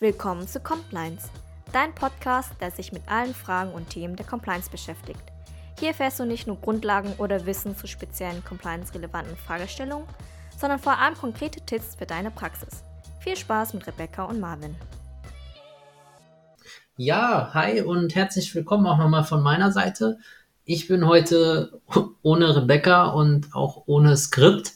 Willkommen zu Compliance, dein Podcast, der sich mit allen Fragen und Themen der Compliance beschäftigt. Hier erfährst du nicht nur Grundlagen oder Wissen zu speziellen compliance-relevanten Fragestellungen, sondern vor allem konkrete Tipps für deine Praxis. Viel Spaß mit Rebecca und Marvin. Ja, hi und herzlich willkommen auch nochmal von meiner Seite. Ich bin heute ohne Rebecca und auch ohne Skript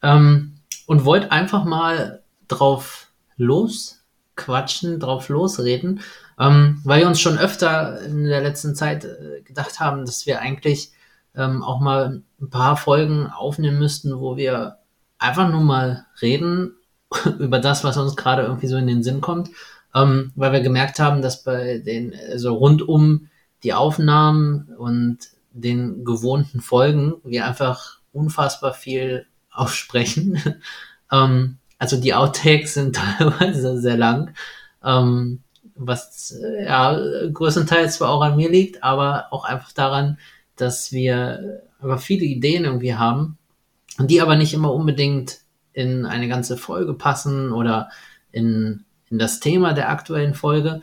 ähm, und wollte einfach mal drauf los quatschen, drauf losreden, ähm, weil wir uns schon öfter in der letzten Zeit äh, gedacht haben, dass wir eigentlich ähm, auch mal ein paar Folgen aufnehmen müssten, wo wir einfach nur mal reden über das, was uns gerade irgendwie so in den Sinn kommt, ähm, weil wir gemerkt haben, dass bei den, also rund um die Aufnahmen und den gewohnten Folgen wir einfach unfassbar viel aussprechen. ähm, also die Outtakes sind teilweise sehr lang, ähm, was äh, ja größtenteils zwar auch an mir liegt, aber auch einfach daran, dass wir aber viele Ideen irgendwie haben die aber nicht immer unbedingt in eine ganze Folge passen oder in, in das Thema der aktuellen Folge.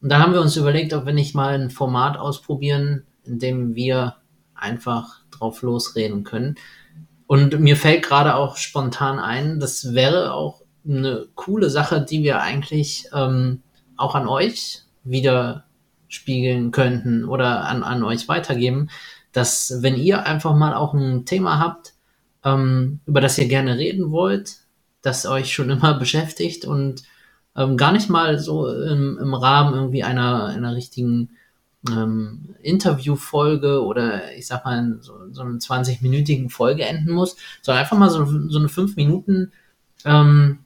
Und da haben wir uns überlegt, ob wir nicht mal ein Format ausprobieren, in dem wir einfach drauf losreden können. Und mir fällt gerade auch spontan ein, das wäre auch eine coole Sache, die wir eigentlich ähm, auch an euch wieder spiegeln könnten oder an, an euch weitergeben, dass wenn ihr einfach mal auch ein Thema habt, ähm, über das ihr gerne reden wollt, das euch schon immer beschäftigt und ähm, gar nicht mal so im, im Rahmen irgendwie einer, einer richtigen ähm, Interviewfolge oder ich sag mal so, so eine 20-minütigen Folge enden muss, sondern einfach mal so, so eine 5 Minuten, ähm,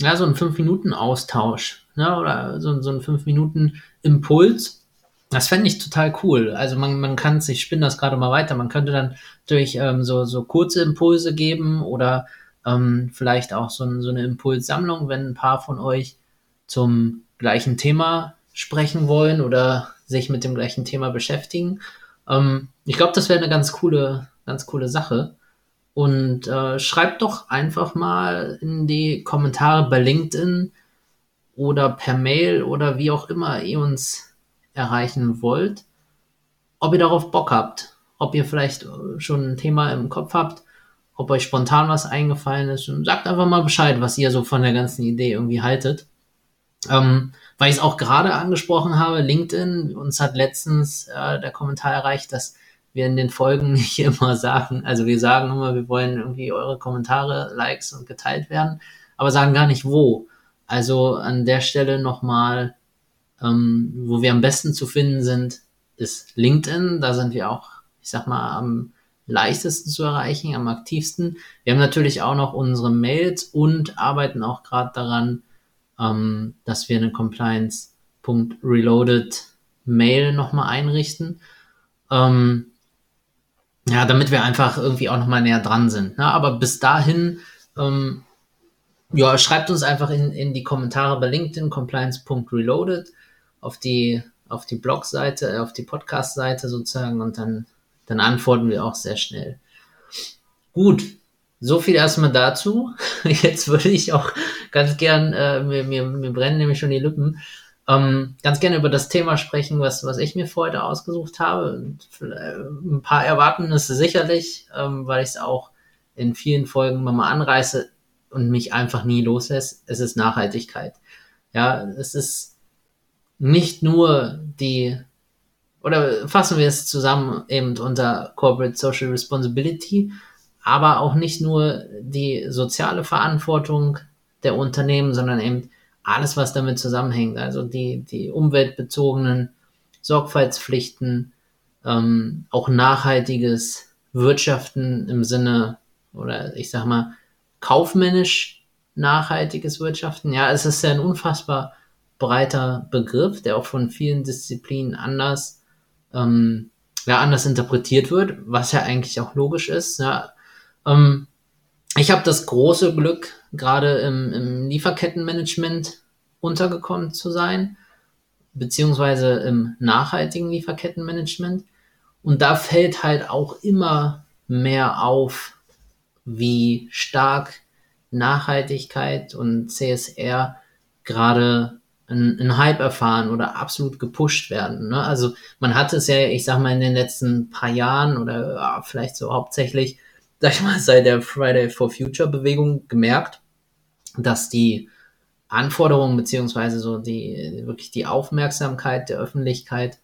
ja, so ein 5 Minuten Austausch, ne, oder so, so ein 5 Minuten Impuls. Das fände ich total cool. Also man, man kann es, ich spinne das gerade mal weiter, man könnte dann durch ähm, so, so kurze Impulse geben oder ähm, vielleicht auch so, so eine Impulssammlung, wenn ein paar von euch zum gleichen Thema sprechen wollen oder sich mit dem gleichen Thema beschäftigen. Ähm, ich glaube, das wäre eine ganz coole, ganz coole Sache. Und äh, schreibt doch einfach mal in die Kommentare bei LinkedIn oder per Mail oder wie auch immer ihr uns erreichen wollt, ob ihr darauf Bock habt, ob ihr vielleicht schon ein Thema im Kopf habt, ob euch spontan was eingefallen ist und sagt einfach mal Bescheid, was ihr so von der ganzen Idee irgendwie haltet. Ähm, weil ich es auch gerade angesprochen habe, LinkedIn, uns hat letztens äh, der Kommentar erreicht, dass wir in den Folgen nicht immer sagen, also wir sagen immer, wir wollen irgendwie eure Kommentare, Likes und geteilt werden, aber sagen gar nicht wo. Also an der Stelle nochmal, ähm, wo wir am besten zu finden sind, ist LinkedIn. Da sind wir auch, ich sag mal, am leichtesten zu erreichen, am aktivsten. Wir haben natürlich auch noch unsere Mails und arbeiten auch gerade daran, ähm, dass wir eine Compliance.reloaded Mail nochmal einrichten. Ähm, ja, damit wir einfach irgendwie auch nochmal näher dran sind. Ne? Aber bis dahin, ähm, ja, schreibt uns einfach in, in die Kommentare bei LinkedIn compliance.reloaded auf die, auf die Blogseite, äh, auf die Podcast-Seite sozusagen und dann, dann antworten wir auch sehr schnell. Gut, so viel erstmal dazu. Jetzt würde ich auch ganz gern, äh, mir, mir, mir brennen nämlich schon die Lippen, ähm, ganz gerne über das Thema sprechen, was, was ich mir für heute ausgesucht habe. Und, äh, ein paar erwarten es sicherlich, ähm, weil ich es auch in vielen Folgen mal anreiße und mich einfach nie loslässt. Es ist Nachhaltigkeit. Ja, es ist nicht nur die, oder fassen wir es zusammen eben unter Corporate Social Responsibility, aber auch nicht nur die soziale Verantwortung der Unternehmen, sondern eben alles, was damit zusammenhängt. Also die, die umweltbezogenen Sorgfaltspflichten, ähm, auch nachhaltiges Wirtschaften im Sinne, oder ich sag mal, kaufmännisch nachhaltiges Wirtschaften. Ja, es ist ja ein unfassbar breiter Begriff, der auch von vielen Disziplinen anders, ähm, ja, anders interpretiert wird, was ja eigentlich auch logisch ist. Ja, ähm, ich habe das große Glück, gerade im, im Lieferkettenmanagement untergekommen zu sein, beziehungsweise im nachhaltigen Lieferkettenmanagement. Und da fällt halt auch immer mehr auf, wie stark Nachhaltigkeit und CSR gerade einen, Hype erfahren oder absolut gepusht werden. Ne? Also man hat es ja, ich sag mal, in den letzten paar Jahren oder ja, vielleicht so hauptsächlich, sag ich mal, seit der Friday for Future Bewegung gemerkt, dass die Anforderungen beziehungsweise so die wirklich die Aufmerksamkeit der Öffentlichkeit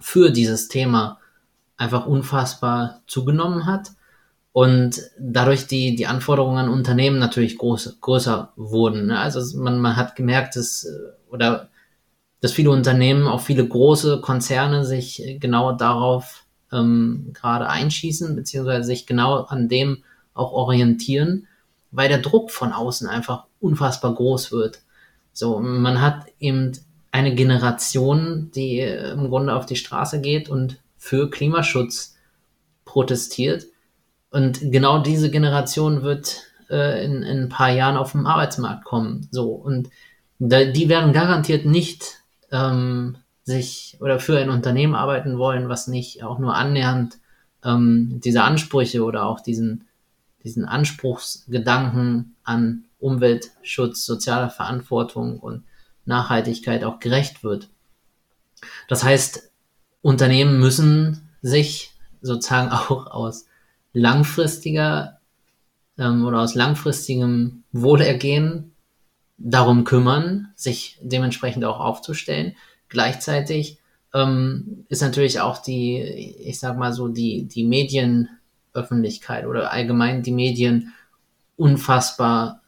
für dieses Thema einfach unfassbar zugenommen hat und dadurch die, die Anforderungen an Unternehmen natürlich groß, größer wurden. Ne? Also man, man hat gemerkt, dass, äh, oder, dass viele Unternehmen, auch viele große Konzerne sich genau darauf ähm, gerade einschießen, beziehungsweise sich genau an dem auch orientieren, weil der Druck von außen einfach unfassbar groß wird. So, man hat eben eine Generation, die im Grunde auf die Straße geht und für Klimaschutz protestiert und genau diese Generation wird äh, in, in ein paar Jahren auf den Arbeitsmarkt kommen. So. Und da, die werden garantiert nicht ähm, sich oder für ein Unternehmen arbeiten wollen, was nicht auch nur annähernd ähm, diese Ansprüche oder auch diesen, diesen Anspruchsgedanken an Umweltschutz, soziale Verantwortung und Nachhaltigkeit auch gerecht wird. Das heißt, Unternehmen müssen sich sozusagen auch aus langfristiger ähm, oder aus langfristigem Wohlergehen darum kümmern, sich dementsprechend auch aufzustellen. Gleichzeitig ähm, ist natürlich auch die, ich sag mal so, die, die Medienöffentlichkeit oder allgemein die Medien unfassbar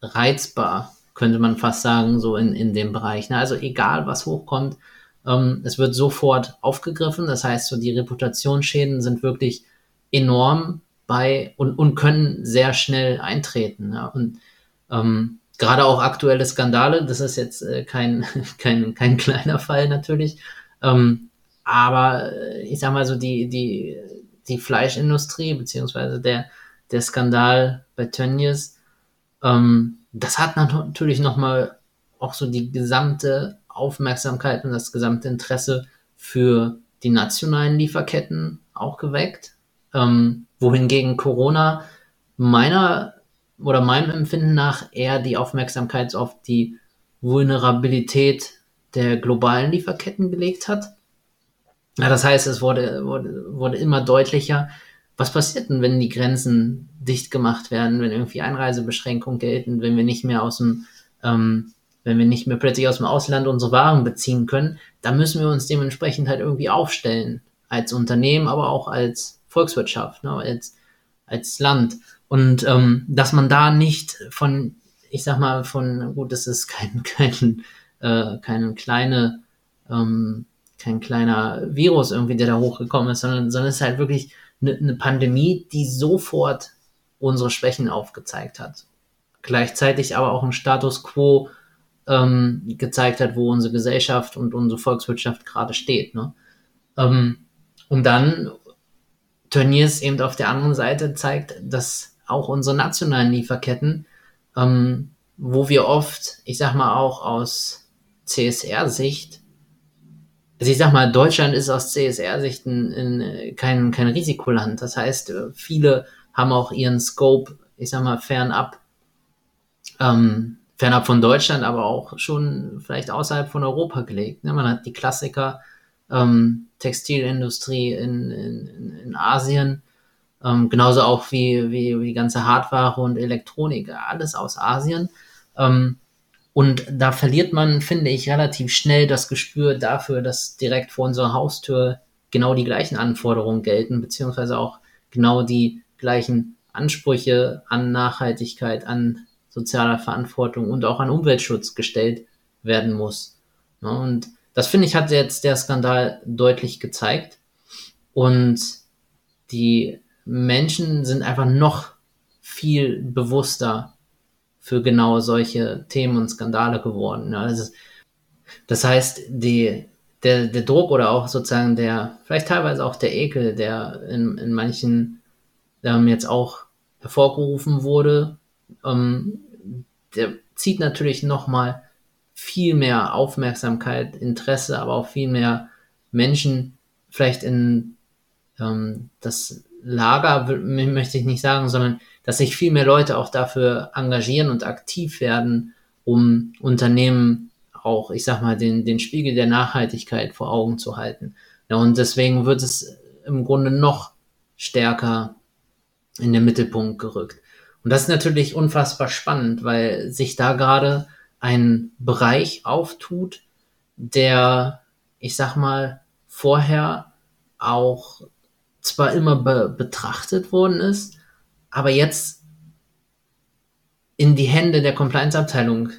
reizbar, könnte man fast sagen, so in, in dem Bereich. Ne? Also egal, was hochkommt, ähm, es wird sofort aufgegriffen. Das heißt, so die Reputationsschäden sind wirklich enorm bei und, und können sehr schnell eintreten. Ja. Und ähm, gerade auch aktuelle Skandale, das ist jetzt äh, kein, kein, kein kleiner Fall natürlich. Ähm, aber äh, ich sag mal so, die, die, die Fleischindustrie, beziehungsweise der, der Skandal bei Tönnies, ähm, das hat natürlich nochmal auch so die gesamte Aufmerksamkeit und das gesamte Interesse für die nationalen Lieferketten auch geweckt. Ähm, wohingegen Corona meiner oder meinem Empfinden nach eher die Aufmerksamkeit auf die Vulnerabilität der globalen Lieferketten gelegt hat. Ja, das heißt, es wurde, wurde, wurde immer deutlicher, was passiert denn, wenn die Grenzen dicht gemacht werden, wenn irgendwie Einreisebeschränkungen gelten, wenn wir nicht mehr aus dem, ähm, wenn wir nicht mehr plötzlich aus dem Ausland unsere Waren beziehen können, dann müssen wir uns dementsprechend halt irgendwie aufstellen. Als Unternehmen, aber auch als Volkswirtschaft, ne, als, als Land. Und ähm, dass man da nicht von, ich sag mal, von, gut, das ist kein, kein, äh, keine kleine, ähm, kein kleiner Virus irgendwie, der da hochgekommen ist, sondern, sondern es ist halt wirklich eine, eine Pandemie, die sofort unsere Schwächen aufgezeigt hat. Gleichzeitig aber auch ein Status quo ähm, gezeigt hat, wo unsere Gesellschaft und unsere Volkswirtschaft gerade steht. Ne? Ähm, um dann Turniers eben auf der anderen Seite zeigt, dass auch unsere nationalen Lieferketten, ähm, wo wir oft, ich sag mal auch aus CSR-Sicht, also ich sag mal, Deutschland ist aus CSR-Sicht kein, kein Risikoland. Das heißt, viele haben auch ihren Scope, ich sag mal, fernab, ähm, fernab von Deutschland, aber auch schon vielleicht außerhalb von Europa gelegt. Ne? Man hat die Klassiker, ähm, Textilindustrie in, in, in Asien. Ähm, genauso auch wie, wie, wie ganze Hardware und Elektronik, alles aus Asien. Ähm, und da verliert man, finde ich, relativ schnell das Gespür dafür, dass direkt vor unserer Haustür genau die gleichen Anforderungen gelten, beziehungsweise auch genau die gleichen Ansprüche an Nachhaltigkeit, an sozialer Verantwortung und auch an Umweltschutz gestellt werden muss. Ne? Und das finde ich, hat jetzt der Skandal deutlich gezeigt. Und die Menschen sind einfach noch viel bewusster für genau solche Themen und Skandale geworden. Ist, das, heißt, die, der, der Druck oder auch sozusagen der, vielleicht teilweise auch der Ekel, der in, in manchen ähm, jetzt auch hervorgerufen wurde, ähm, der zieht natürlich nochmal viel mehr Aufmerksamkeit, Interesse, aber auch viel mehr Menschen vielleicht in ähm, das Lager, möchte ich nicht sagen, sondern dass sich viel mehr Leute auch dafür engagieren und aktiv werden, um Unternehmen auch, ich sag mal, den, den Spiegel der Nachhaltigkeit vor Augen zu halten. Ja, und deswegen wird es im Grunde noch stärker in den Mittelpunkt gerückt. Und das ist natürlich unfassbar spannend, weil sich da gerade ein Bereich auftut, der, ich sag mal, vorher auch zwar immer be betrachtet worden ist, aber jetzt in die Hände der Compliance-Abteilung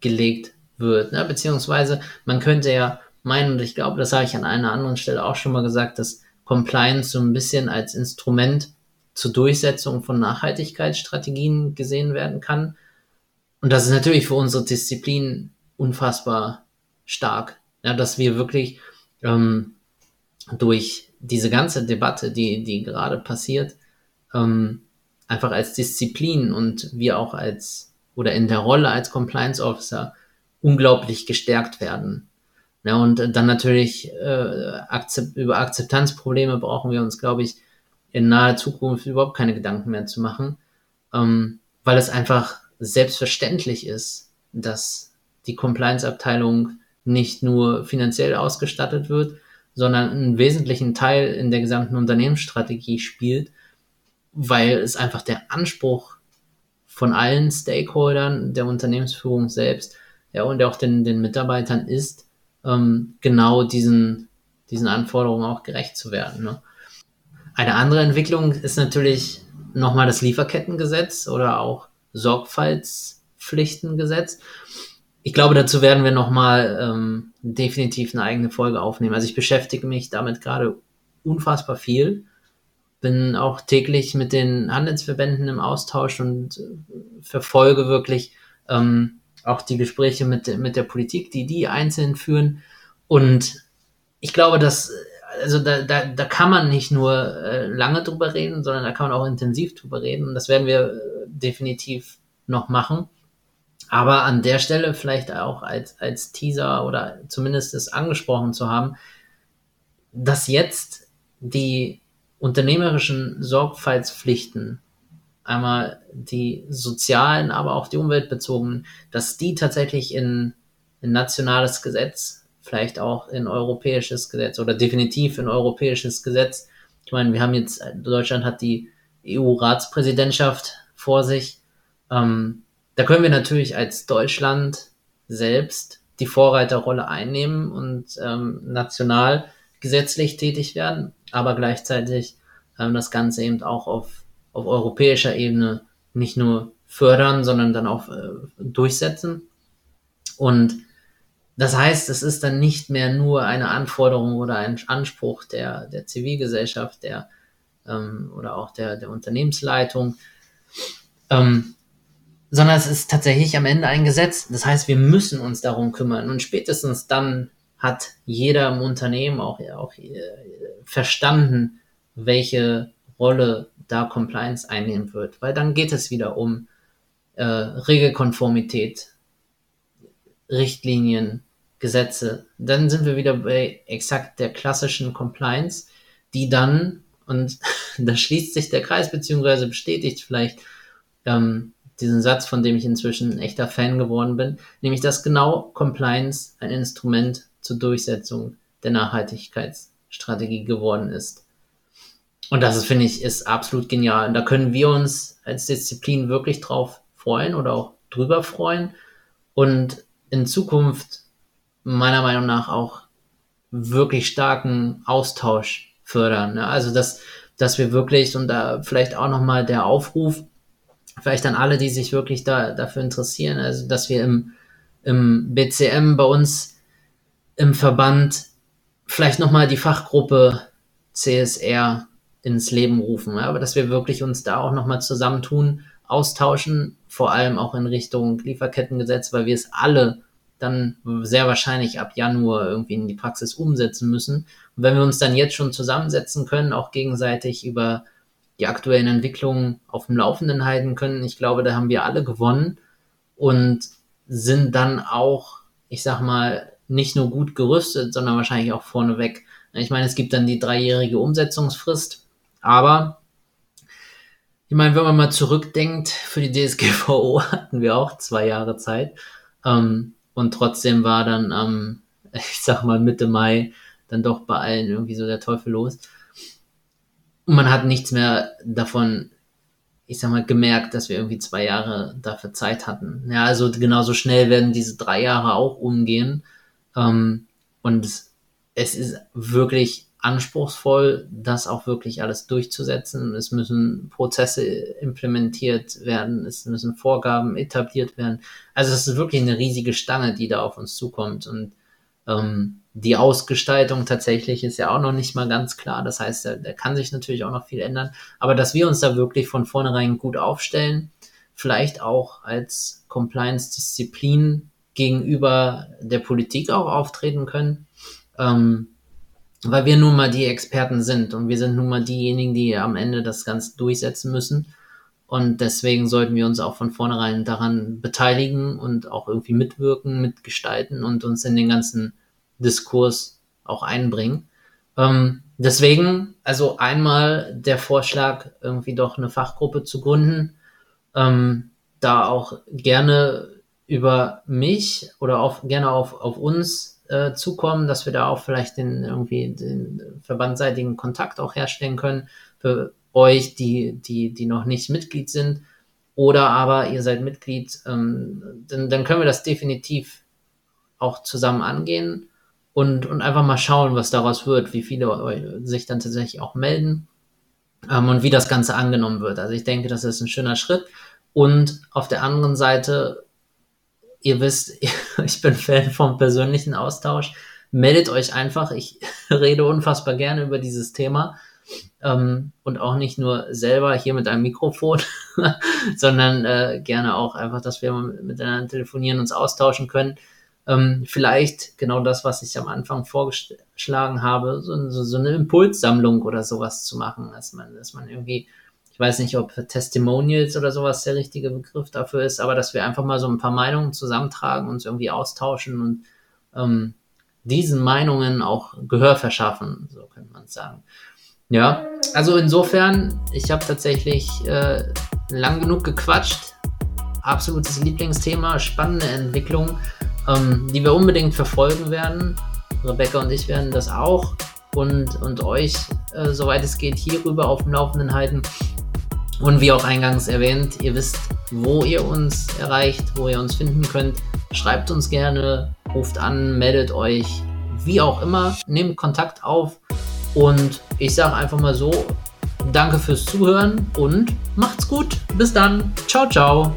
gelegt wird. Ne? Beziehungsweise man könnte ja meinen, und ich glaube, das habe ich an einer anderen Stelle auch schon mal gesagt, dass Compliance so ein bisschen als Instrument zur Durchsetzung von Nachhaltigkeitsstrategien gesehen werden kann. Und das ist natürlich für unsere Disziplin unfassbar stark, ja, dass wir wirklich ähm, durch diese ganze Debatte, die, die gerade passiert, ähm, einfach als Disziplin und wir auch als oder in der Rolle als Compliance Officer unglaublich gestärkt werden. Ja, und dann natürlich äh, Akzept, über Akzeptanzprobleme brauchen wir uns, glaube ich, in naher Zukunft überhaupt keine Gedanken mehr zu machen, ähm, weil es einfach selbstverständlich ist, dass die Compliance-Abteilung nicht nur finanziell ausgestattet wird, sondern einen wesentlichen Teil in der gesamten Unternehmensstrategie spielt, weil es einfach der Anspruch von allen Stakeholdern der Unternehmensführung selbst ja, und auch den, den Mitarbeitern ist, ähm, genau diesen, diesen Anforderungen auch gerecht zu werden. Ne? Eine andere Entwicklung ist natürlich nochmal das Lieferkettengesetz oder auch Sorgfaltspflichtengesetz. Ich glaube, dazu werden wir nochmal ähm, definitiv eine eigene Folge aufnehmen. Also ich beschäftige mich damit gerade unfassbar viel. Bin auch täglich mit den Handelsverbänden im Austausch und äh, verfolge wirklich ähm, auch die Gespräche mit, mit der Politik, die die einzeln führen. Und ich glaube, dass, also da, da, da kann man nicht nur äh, lange drüber reden, sondern da kann man auch intensiv drüber reden. Und das werden wir äh, definitiv noch machen. Aber an der Stelle vielleicht auch als, als Teaser oder zumindest es angesprochen zu haben, dass jetzt die unternehmerischen Sorgfaltspflichten einmal die sozialen, aber auch die umweltbezogenen, dass die tatsächlich in, in nationales Gesetz, vielleicht auch in europäisches Gesetz oder definitiv in europäisches Gesetz. Ich meine, wir haben jetzt, Deutschland hat die EU-Ratspräsidentschaft vor sich. Ähm, da können wir natürlich als Deutschland selbst die Vorreiterrolle einnehmen und ähm, national gesetzlich tätig werden, aber gleichzeitig ähm, das Ganze eben auch auf auf europäischer Ebene nicht nur fördern, sondern dann auch äh, durchsetzen. Und das heißt, es ist dann nicht mehr nur eine Anforderung oder ein Anspruch der, der Zivilgesellschaft der, ähm, oder auch der, der Unternehmensleitung, ähm, sondern es ist tatsächlich am Ende ein Gesetz. Das heißt, wir müssen uns darum kümmern. Und spätestens dann hat jeder im Unternehmen auch, auch äh, verstanden, welche Rolle da Compliance einnehmen wird, weil dann geht es wieder um äh, Regelkonformität, Richtlinien, Gesetze. Dann sind wir wieder bei exakt der klassischen Compliance, die dann, und da schließt sich der Kreis, beziehungsweise bestätigt vielleicht ähm, diesen Satz, von dem ich inzwischen ein echter Fan geworden bin, nämlich dass genau Compliance ein Instrument zur Durchsetzung der Nachhaltigkeitsstrategie geworden ist. Und das ist, finde ich, ist absolut genial. Und da können wir uns als Disziplin wirklich drauf freuen oder auch drüber freuen und in Zukunft meiner Meinung nach auch wirklich starken Austausch fördern. Also dass, dass wir wirklich und da vielleicht auch nochmal der Aufruf, vielleicht an alle, die sich wirklich da, dafür interessieren, also dass wir im, im BCM bei uns im Verband vielleicht nochmal die Fachgruppe CSR ins Leben rufen. Ja? Aber dass wir wirklich uns da auch nochmal zusammentun, austauschen, vor allem auch in Richtung Lieferkettengesetz, weil wir es alle dann sehr wahrscheinlich ab Januar irgendwie in die Praxis umsetzen müssen. Und wenn wir uns dann jetzt schon zusammensetzen können, auch gegenseitig über die aktuellen Entwicklungen auf dem Laufenden halten können, ich glaube, da haben wir alle gewonnen und sind dann auch, ich sag mal, nicht nur gut gerüstet, sondern wahrscheinlich auch vorneweg. Ich meine, es gibt dann die dreijährige Umsetzungsfrist aber ich meine, wenn man mal zurückdenkt, für die DSGVO hatten wir auch zwei Jahre Zeit. Ähm, Und trotzdem war dann am, ich sag mal, Mitte Mai dann doch bei allen irgendwie so der Teufel los. Und man hat nichts mehr davon, ich sag mal, gemerkt, dass wir irgendwie zwei Jahre dafür Zeit hatten. Ja, also genauso schnell werden diese drei Jahre auch umgehen. Ähm, und es ist wirklich anspruchsvoll, das auch wirklich alles durchzusetzen. Es müssen Prozesse implementiert werden, es müssen Vorgaben etabliert werden. Also es ist wirklich eine riesige Stange, die da auf uns zukommt. Und ähm, die Ausgestaltung tatsächlich ist ja auch noch nicht mal ganz klar. Das heißt, da, da kann sich natürlich auch noch viel ändern. Aber dass wir uns da wirklich von vornherein gut aufstellen, vielleicht auch als Compliance-Disziplin gegenüber der Politik auch auftreten können, ähm, weil wir nun mal die Experten sind und wir sind nun mal diejenigen, die am Ende das Ganze durchsetzen müssen. Und deswegen sollten wir uns auch von vornherein daran beteiligen und auch irgendwie mitwirken, mitgestalten und uns in den ganzen Diskurs auch einbringen. Ähm, deswegen, also einmal der Vorschlag, irgendwie doch eine Fachgruppe zu gründen, ähm, da auch gerne über mich oder auf, gerne auf, auf uns äh, zukommen, dass wir da auch vielleicht den irgendwie den verbandseitigen Kontakt auch herstellen können für euch, die, die, die noch nicht Mitglied sind. Oder aber ihr seid Mitglied, ähm, dann, dann können wir das definitiv auch zusammen angehen und, und einfach mal schauen, was daraus wird, wie viele sich dann tatsächlich auch melden ähm, und wie das Ganze angenommen wird. Also ich denke, das ist ein schöner Schritt. Und auf der anderen Seite ihr wisst, ich bin Fan vom persönlichen Austausch. Meldet euch einfach. Ich rede unfassbar gerne über dieses Thema. Ähm, und auch nicht nur selber hier mit einem Mikrofon, sondern äh, gerne auch einfach, dass wir miteinander telefonieren, uns austauschen können. Ähm, vielleicht genau das, was ich am Anfang vorgeschlagen habe, so, so, so eine Impulssammlung oder sowas zu machen, dass man, dass man irgendwie ich weiß nicht, ob Testimonials oder sowas der richtige Begriff dafür ist, aber dass wir einfach mal so ein paar Meinungen zusammentragen, uns irgendwie austauschen und ähm, diesen Meinungen auch Gehör verschaffen, so könnte man sagen. Ja, also insofern, ich habe tatsächlich äh, lang genug gequatscht. Absolutes Lieblingsthema, spannende Entwicklung, ähm, die wir unbedingt verfolgen werden. Rebecca und ich werden das auch und, und euch, äh, soweit es geht, hierüber auf dem Laufenden halten. Und wie auch eingangs erwähnt, ihr wisst, wo ihr uns erreicht, wo ihr uns finden könnt. Schreibt uns gerne, ruft an, meldet euch, wie auch immer, nehmt Kontakt auf. Und ich sage einfach mal so, danke fürs Zuhören und macht's gut. Bis dann. Ciao, ciao.